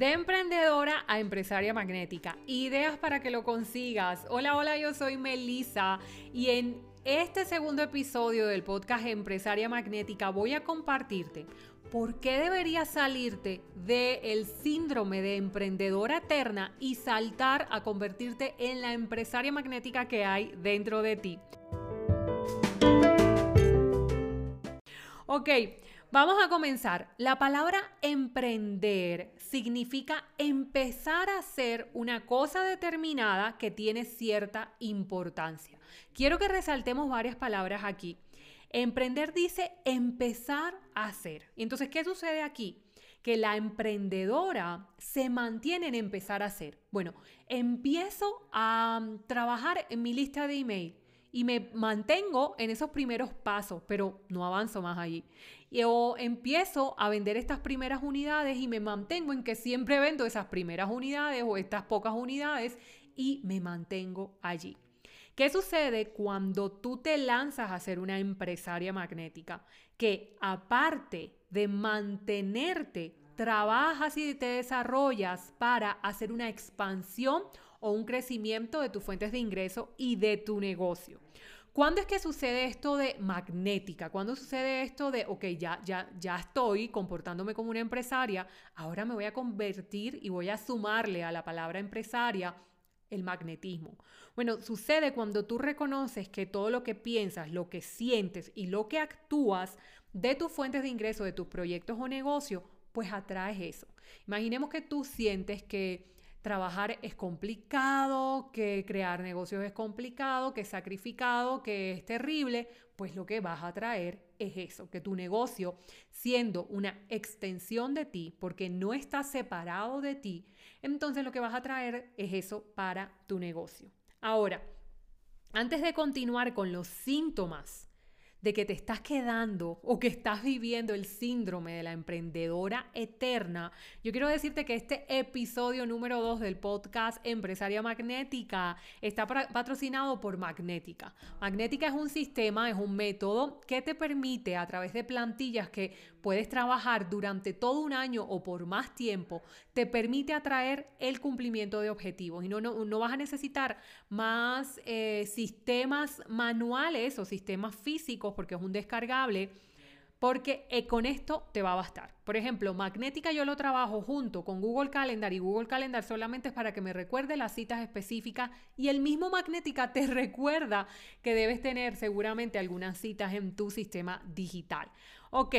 De emprendedora a empresaria magnética. Ideas para que lo consigas. Hola, hola, yo soy Melissa y en este segundo episodio del podcast Empresaria Magnética voy a compartirte por qué deberías salirte del síndrome de emprendedora eterna y saltar a convertirte en la empresaria magnética que hay dentro de ti. Ok, Vamos a comenzar. La palabra emprender significa empezar a hacer una cosa determinada que tiene cierta importancia. Quiero que resaltemos varias palabras aquí. Emprender dice empezar a hacer. Entonces, ¿qué sucede aquí? Que la emprendedora se mantiene en empezar a hacer. Bueno, empiezo a trabajar en mi lista de email y me mantengo en esos primeros pasos, pero no avanzo más allí. Y, o empiezo a vender estas primeras unidades y me mantengo en que siempre vendo esas primeras unidades o estas pocas unidades y me mantengo allí. ¿Qué sucede cuando tú te lanzas a ser una empresaria magnética? Que aparte de mantenerte, trabajas y te desarrollas para hacer una expansión o un crecimiento de tus fuentes de ingreso y de tu negocio. ¿Cuándo es que sucede esto de magnética? ¿Cuándo sucede esto de, ok, ya, ya, ya estoy comportándome como una empresaria, ahora me voy a convertir y voy a sumarle a la palabra empresaria el magnetismo? Bueno, sucede cuando tú reconoces que todo lo que piensas, lo que sientes y lo que actúas de tus fuentes de ingreso, de tus proyectos o negocios, pues atraes eso. Imaginemos que tú sientes que trabajar es complicado, que crear negocios es complicado, que es sacrificado, que es terrible, pues lo que vas a traer es eso, que tu negocio, siendo una extensión de ti, porque no está separado de ti, entonces lo que vas a traer es eso para tu negocio. Ahora, antes de continuar con los síntomas de que te estás quedando o que estás viviendo el síndrome de la emprendedora eterna, yo quiero decirte que este episodio número 2 del podcast Empresaria Magnética está patrocinado por Magnética. Magnética es un sistema, es un método que te permite a través de plantillas que puedes trabajar durante todo un año o por más tiempo, te permite atraer el cumplimiento de objetivos y no, no, vas a necesitar más eh, sistemas manuales o sistemas físicos porque es un descargable porque eh, con esto te va a bastar. Por ejemplo, Magnética yo lo trabajo junto con Google Calendar y Google Calendar solamente es para que me recuerde las citas específicas y el mismo Magnética te recuerda que debes tener seguramente algunas citas en tu sistema digital. Ok,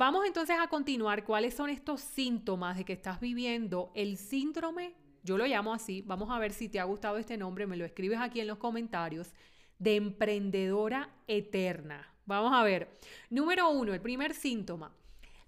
Vamos entonces a continuar cuáles son estos síntomas de que estás viviendo el síndrome, yo lo llamo así, vamos a ver si te ha gustado este nombre, me lo escribes aquí en los comentarios, de emprendedora eterna. Vamos a ver. Número uno, el primer síntoma,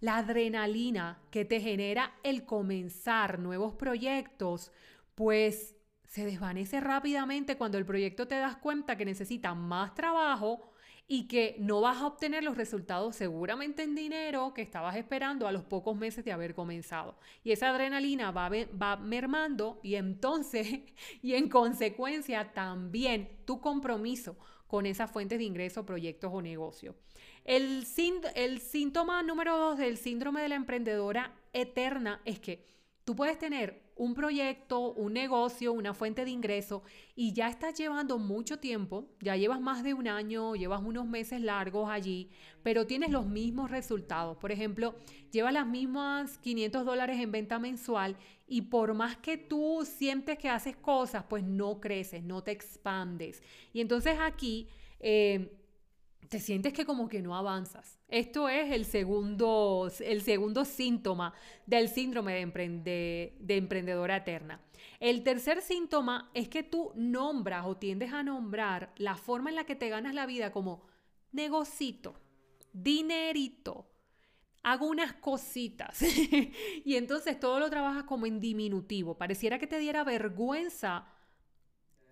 la adrenalina que te genera el comenzar nuevos proyectos, pues se desvanece rápidamente cuando el proyecto te das cuenta que necesita más trabajo y que no vas a obtener los resultados seguramente en dinero que estabas esperando a los pocos meses de haber comenzado. Y esa adrenalina va, va mermando y entonces, y en consecuencia también tu compromiso con esas fuentes de ingreso, proyectos o negocios. El, el síntoma número dos del síndrome de la emprendedora eterna es que tú puedes tener un proyecto, un negocio, una fuente de ingreso y ya estás llevando mucho tiempo, ya llevas más de un año, llevas unos meses largos allí, pero tienes los mismos resultados. Por ejemplo, llevas las mismas 500 dólares en venta mensual y por más que tú sientes que haces cosas, pues no creces, no te expandes. Y entonces aquí... Eh, te sientes que como que no avanzas. Esto es el segundo, el segundo síntoma del síndrome de, de emprendedora eterna. El tercer síntoma es que tú nombras o tiendes a nombrar la forma en la que te ganas la vida como negocito, dinerito, hago unas cositas. y entonces todo lo trabajas como en diminutivo. Pareciera que te diera vergüenza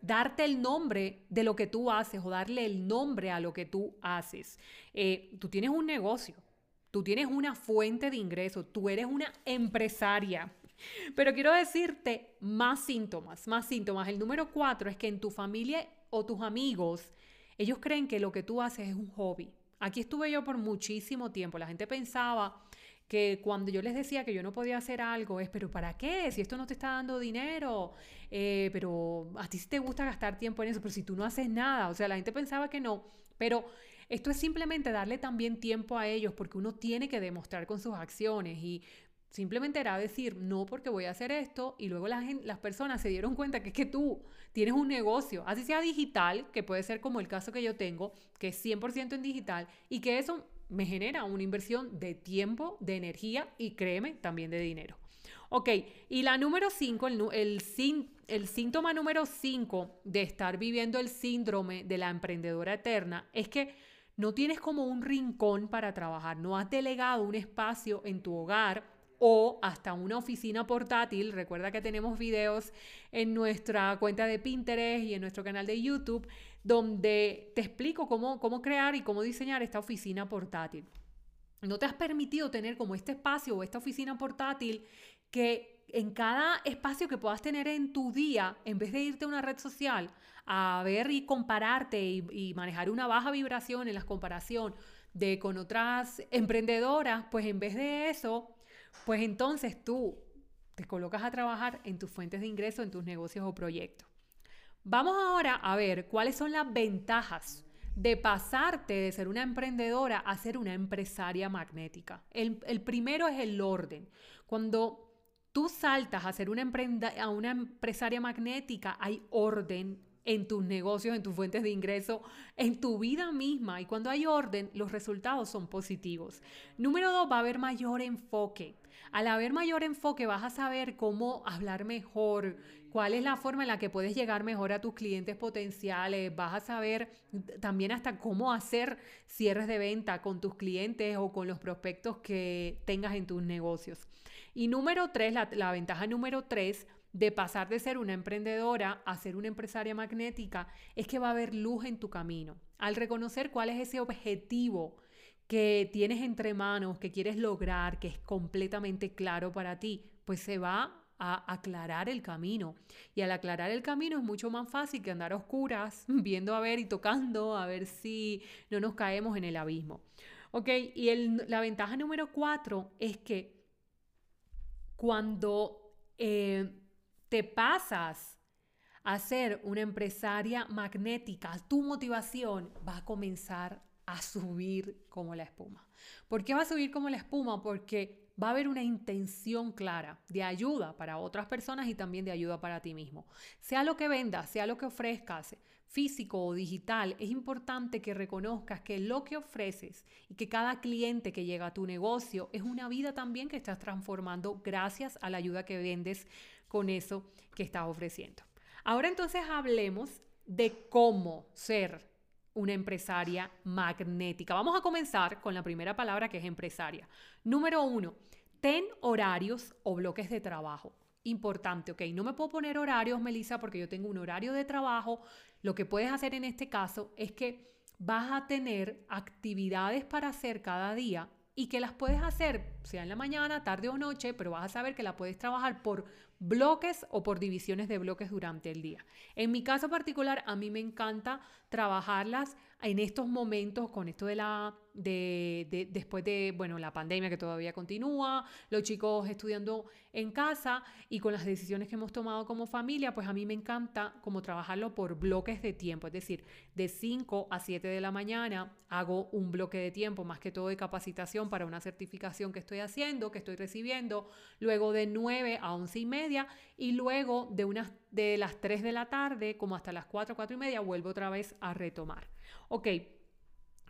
darte el nombre de lo que tú haces o darle el nombre a lo que tú haces. Eh, tú tienes un negocio, tú tienes una fuente de ingreso, tú eres una empresaria. Pero quiero decirte más síntomas, más síntomas. El número cuatro es que en tu familia o tus amigos, ellos creen que lo que tú haces es un hobby. Aquí estuve yo por muchísimo tiempo. La gente pensaba que cuando yo les decía que yo no podía hacer algo es, pero ¿para qué? Si esto no te está dando dinero, eh, pero a ti sí te gusta gastar tiempo en eso, pero si tú no haces nada, o sea, la gente pensaba que no, pero esto es simplemente darle también tiempo a ellos porque uno tiene que demostrar con sus acciones y Simplemente era decir, no porque voy a hacer esto y luego las, las personas se dieron cuenta que es que tú tienes un negocio, así sea digital, que puede ser como el caso que yo tengo, que es 100% en digital y que eso me genera una inversión de tiempo, de energía y créeme, también de dinero. Ok, y la número 5, el, el, síntoma número 5 de estar viviendo el síndrome de la emprendedora eterna es que no tienes como un rincón para trabajar, no has delegado un espacio en tu hogar o hasta una oficina portátil. Recuerda que tenemos videos en nuestra cuenta de Pinterest y en nuestro canal de YouTube donde te explico cómo, cómo crear y cómo diseñar esta oficina portátil. No te has permitido tener como este espacio o esta oficina portátil que en cada espacio que puedas tener en tu día, en vez de irte a una red social a ver y compararte y, manejar una baja vibración en la comparación de con otras emprendedoras, pues en vez de eso, pues entonces tú te colocas a trabajar en tus fuentes de ingreso, en tus negocios o proyectos. Vamos ahora a ver cuáles son las ventajas de pasarte de ser una emprendedora a ser una empresaria magnética. El, primero es el orden. Cuando tú saltas a ser una, a una empresaria magnética, hay orden, en tus negocios, en tus fuentes de ingreso, en tu vida misma. Y cuando hay orden, los resultados son positivos. Número dos, va a haber mayor enfoque. Al haber mayor enfoque, vas a saber cómo hablar mejor, cuál es la forma en la que puedes llegar mejor a tus clientes potenciales. Vas a saber también hasta cómo hacer cierres de venta con tus clientes o con los prospectos que tengas en tus negocios. Y número tres, la, la ventaja número tres, de pasar de ser una emprendedora a ser una empresaria magnética es que va a haber luz en tu camino. Al reconocer cuál es ese objetivo que tienes entre manos, que quieres lograr, que es completamente claro para ti, pues se va a aclarar el camino. Y al aclarar el camino es mucho más fácil que andar a oscuras, viendo a ver y tocando a ver si no nos caemos en el abismo. Ok, y la ventaja número cuatro es que cuando eh, te pasas a ser una empresaria magnética, tu motivación va a comenzar a subir como la espuma. ¿Por qué va a subir como la espuma? Porque va a haber una intención clara de ayuda para otras personas y también de ayuda para ti mismo. Sea lo que vendas, sea lo que ofrezcas, físico o digital, es importante que reconozcas que lo que ofreces y que cada cliente que llega a tu negocio es una vida también que estás transformando gracias a la ayuda que vendes con eso que estás ofreciendo. Ahora entonces hablemos de cómo ser una empresaria magnética. Vamos a comenzar con la primera palabra que es empresaria. Número uno, ten horarios o bloques de trabajo. Importante, ok, no me puedo poner horarios, Melissa, porque yo tengo un horario de trabajo. Lo que puedes hacer en este caso es que vas a tener actividades para hacer cada día y que las puedes hacer, sea en la mañana, tarde o noche, pero vas a saber que la puedes trabajar por bloques o por divisiones de bloques durante el día. En mi caso particular, a mí me encanta trabajarlas en estos momentos con esto de la de, después de bueno la pandemia que todavía continúa los chicos estudiando en casa y con las decisiones que hemos tomado como familia pues a mí me encanta como trabajarlo por bloques de tiempo. Es decir de 5 a 7 de la mañana hago un bloque de tiempo más que todo de capacitación para una certificación que estoy haciendo que estoy recibiendo luego de 9 a 11 y media y luego de unas de las 3 de la tarde como hasta las 4 4 y media vuelvo otra vez a retomar. Ok,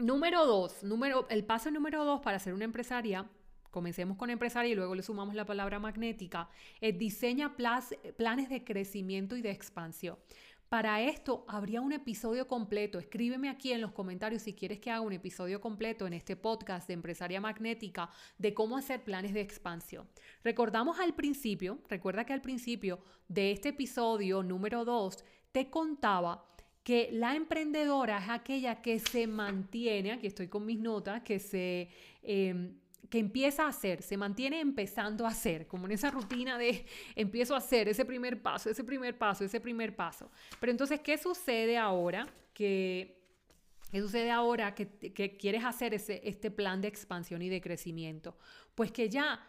número dos, número, el paso número dos para ser una empresaria, comencemos con empresaria y luego le sumamos la palabra magnética, es diseña planes de crecimiento y de expansión. Para esto habría un episodio completo. Escríbeme aquí en los comentarios si quieres que haga un episodio completo en este podcast de Empresaria Magnética de cómo hacer planes de expansión. Recordamos al principio, recuerda que al principio de este episodio número 2 te contaba que la emprendedora es aquella que se mantiene, aquí estoy con mis notas, que se... Em, que empieza a hacer, se mantiene empezando a hacer, como en esa rutina de empiezo a hacer ese primer paso, ese primer paso, ese primer paso. Pero entonces, ¿qué sucede ahora? Que ¿Qué sucede ahora que, quieres hacer ese, este plan de expansión y de crecimiento? Pues que ya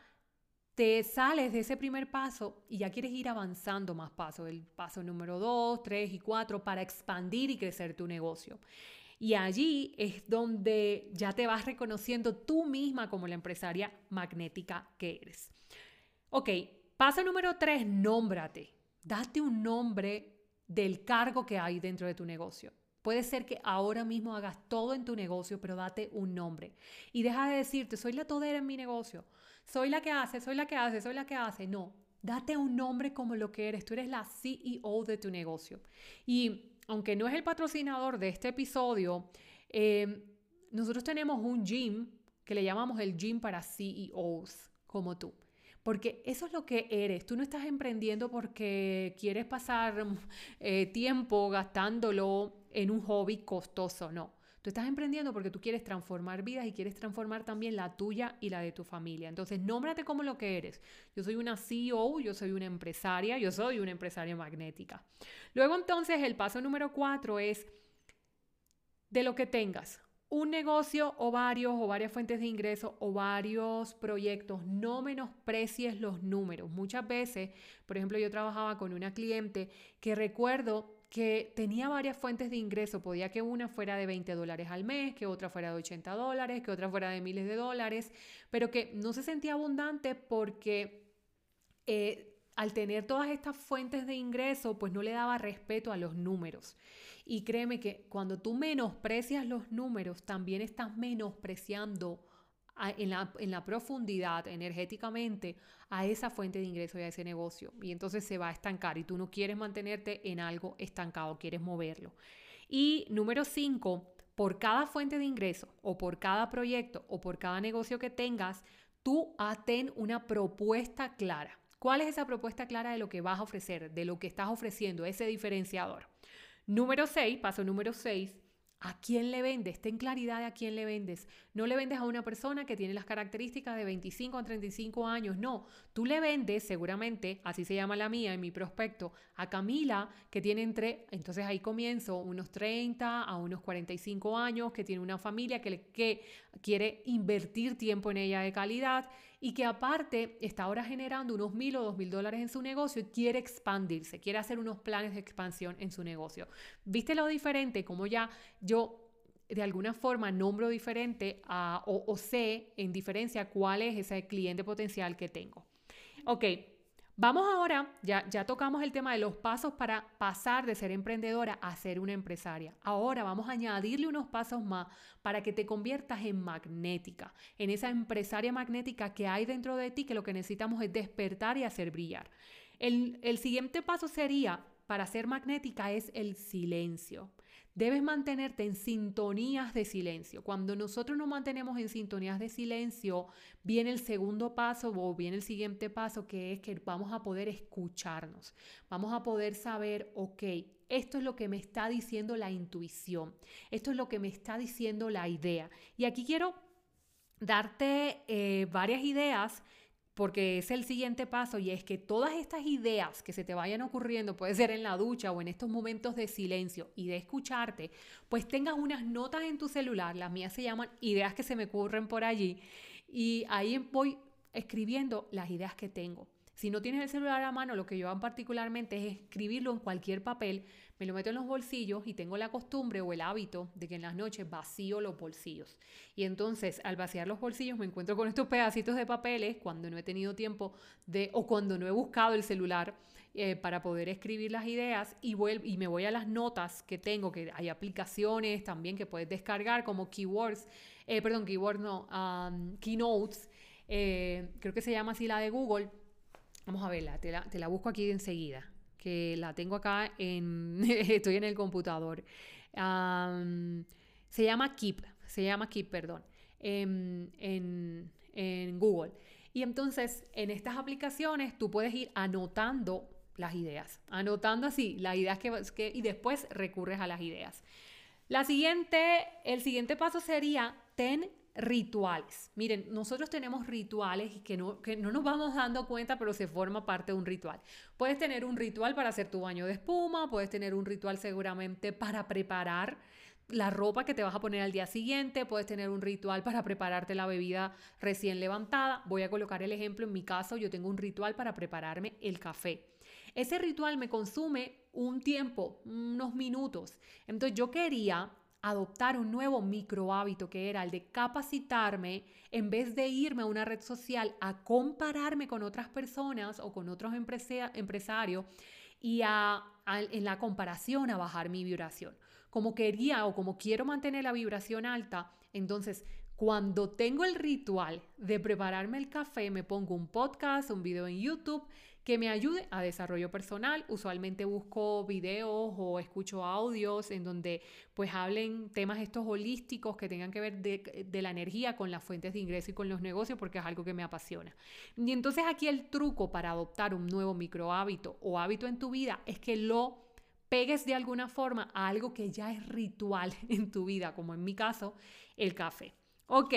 te sales de ese primer paso y ya quieres ir avanzando más pasos, el paso número 2, 3 y 4 para expandir y crecer tu negocio. Y allí es donde ya te vas reconociendo tú misma como la empresaria magnética que eres. Ok, paso número 3, nómbrate. Date un nombre del cargo que hay dentro de tu negocio. Puede ser que ahora mismo hagas todo en tu negocio, pero date un nombre. Y deja de decirte, soy la todera en mi negocio, soy la que hace, soy la que hace, soy la que hace. No, date un nombre como lo que eres. Tú eres la CEO de tu negocio. Y aunque no es el patrocinador de este episodio, eh, nosotros tenemos un gym que le llamamos el gym para CEOs como tú. Porque eso es lo que eres. Tú no estás emprendiendo porque quieres pasar eh, tiempo gastándolo en un hobby costoso, no. Tú estás emprendiendo porque tú quieres transformar vidas y quieres transformar también la tuya y la de tu familia. Entonces, nómbrate como lo que eres. Yo soy una CEO, yo soy una empresaria, yo soy una empresaria magnética. Luego, entonces, el paso número cuatro es de lo que tengas un negocio o varios o varias fuentes de ingreso o varios proyectos, no menosprecies los números. Muchas veces, por ejemplo, yo trabajaba con una cliente que recuerdo que tenía varias fuentes de ingreso. Podía que una fuera de 20 dólares al mes, que otra fuera de 80 dólares, que otra fuera de miles de dólares, pero que no se sentía abundante porque eh, al tener todas estas fuentes de ingreso, pues no le daba respeto a los números. Y créeme que cuando tú menosprecias los números, también estás menospreciando en la, en la, profundidad energéticamente a esa fuente de ingreso y a ese negocio. Y entonces se va a estancar y tú no quieres mantenerte en algo estancado, quieres moverlo. Y número cinco, por cada fuente de ingreso o por cada proyecto o por cada negocio que tengas, tú ten una propuesta clara. ¿Cuál es esa propuesta clara de lo que vas a ofrecer, de lo que estás ofreciendo, ese diferenciador? Número 6, paso número 6, ¿A quién le vendes? Ten claridad de a quién le vendes. No le vendes a una persona que tiene las características de 25 a 35 años. No, tú le vendes seguramente, así se llama la mía en mi prospecto, a Camila que tiene entre, entonces ahí comienzo, unos 30 a unos 45 años, que tiene una familia que, que quiere invertir tiempo en ella de calidad y que aparte está ahora generando unos mil o dos mil dólares en su negocio y quiere expandirse, quiere hacer unos planes de expansión en su negocio. ¿Viste lo diferente? Como ya yo de alguna forma nombro diferente o, o sé en diferencia cuál es ese cliente potencial que tengo. Ok, Vamos ahora, ya, ya tocamos el tema de los pasos para pasar de ser emprendedora a ser una empresaria. Ahora vamos a añadirle unos pasos más para que te conviertas en magnética, en esa empresaria magnética que hay dentro de ti que lo que necesitamos es despertar y hacer brillar. El, el siguiente paso sería, para ser magnética, es el silencio. Debes mantenerte en sintonías de silencio. Cuando nosotros nos mantenemos en sintonías de silencio, viene el segundo paso o viene el siguiente paso, que es que vamos a poder escucharnos. Vamos a poder saber, ok, esto es lo que me está diciendo la intuición. Esto es lo que me está diciendo la idea. Y aquí quiero darte eh, varias ideas porque es el siguiente paso y es que todas estas ideas que se te vayan ocurriendo, puede ser en la ducha o en estos momentos de silencio y de escucharte, pues tengas unas notas en tu celular, las mías se llaman ideas que se me ocurren por allí, y ahí voy escribiendo las ideas que tengo. Si no tienes el celular a mano, lo que yo hago particularmente es escribirlo en cualquier papel, me lo meto en los bolsillos y tengo la costumbre o el hábito de que en las noches vacío los bolsillos. Y entonces al vaciar los bolsillos me encuentro con estos pedacitos de papeles cuando no he tenido tiempo de o cuando no he buscado el celular eh, para poder escribir las ideas y, y me voy a las notas que tengo, que hay aplicaciones también que puedes descargar como keywords, eh, perdón, keywords no, keynotes, eh, creo que se llama así la de Google Vamos a verla, te la, busco aquí enseguida, que la tengo acá en... estoy en el computador. se llama Keep, se llama Keep, perdón, en, en, Google. Y entonces, en estas aplicaciones, tú puedes ir anotando las ideas, anotando así las ideas que, que y después recurres a las ideas. La siguiente, el siguiente paso sería ten rituales. Miren, nosotros tenemos rituales que no, que no nos vamos dando cuenta, pero se forma parte de un ritual. Puedes tener un ritual para hacer tu baño de espuma, puedes tener un ritual seguramente para preparar la ropa que te vas a poner al día siguiente, puedes tener un ritual para prepararte la bebida recién levantada. Voy a colocar el ejemplo, en mi caso yo tengo un ritual para prepararme el café. Ese ritual me consume un tiempo, unos minutos. Entonces yo quería adoptar un nuevo micro hábito que era el de capacitarme en vez de irme a una red social a compararme con otras personas o con otros empresarios y a, en la comparación a bajar mi vibración. Como quería o como quiero mantener la vibración alta, entonces cuando tengo el ritual de prepararme el café, me pongo un podcast, un video en YouTube que me ayude a desarrollo personal. Usualmente busco videos o escucho audios en donde pues hablen temas estos holísticos que tengan que ver de, de, la energía con las fuentes de ingreso y con los negocios porque es algo que me apasiona. Y entonces aquí el truco para adoptar un nuevo micro hábito o hábito en tu vida es que lo pegues de alguna forma a algo que ya es ritual en tu vida, como en mi caso, el café. Ok,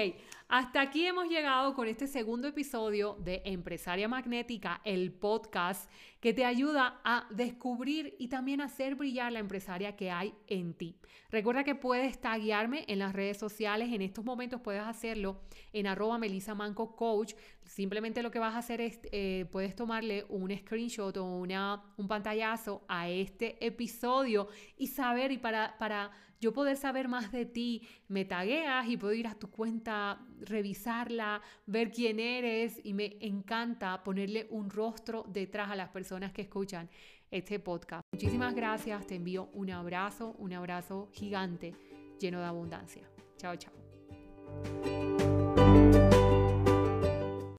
hasta aquí hemos llegado con este segundo episodio de Empresaria Magnética, el podcast que te ayuda a descubrir y también hacer brillar la empresaria que hay en ti. Recuerda que puedes taguearme en las redes sociales, en estos momentos puedes hacerlo en arroba Manco Coach. Simplemente lo que vas a hacer es, eh, puedes tomarle un screenshot o una, un pantallazo a este episodio y saber y para... para yo poder saber más de ti, me tagueas y puedo ir a tu cuenta, revisarla, ver quién eres y me encanta ponerle un rostro detrás a las personas que escuchan este podcast. Muchísimas gracias, te envío un abrazo, un abrazo gigante lleno de abundancia. Chao, chao.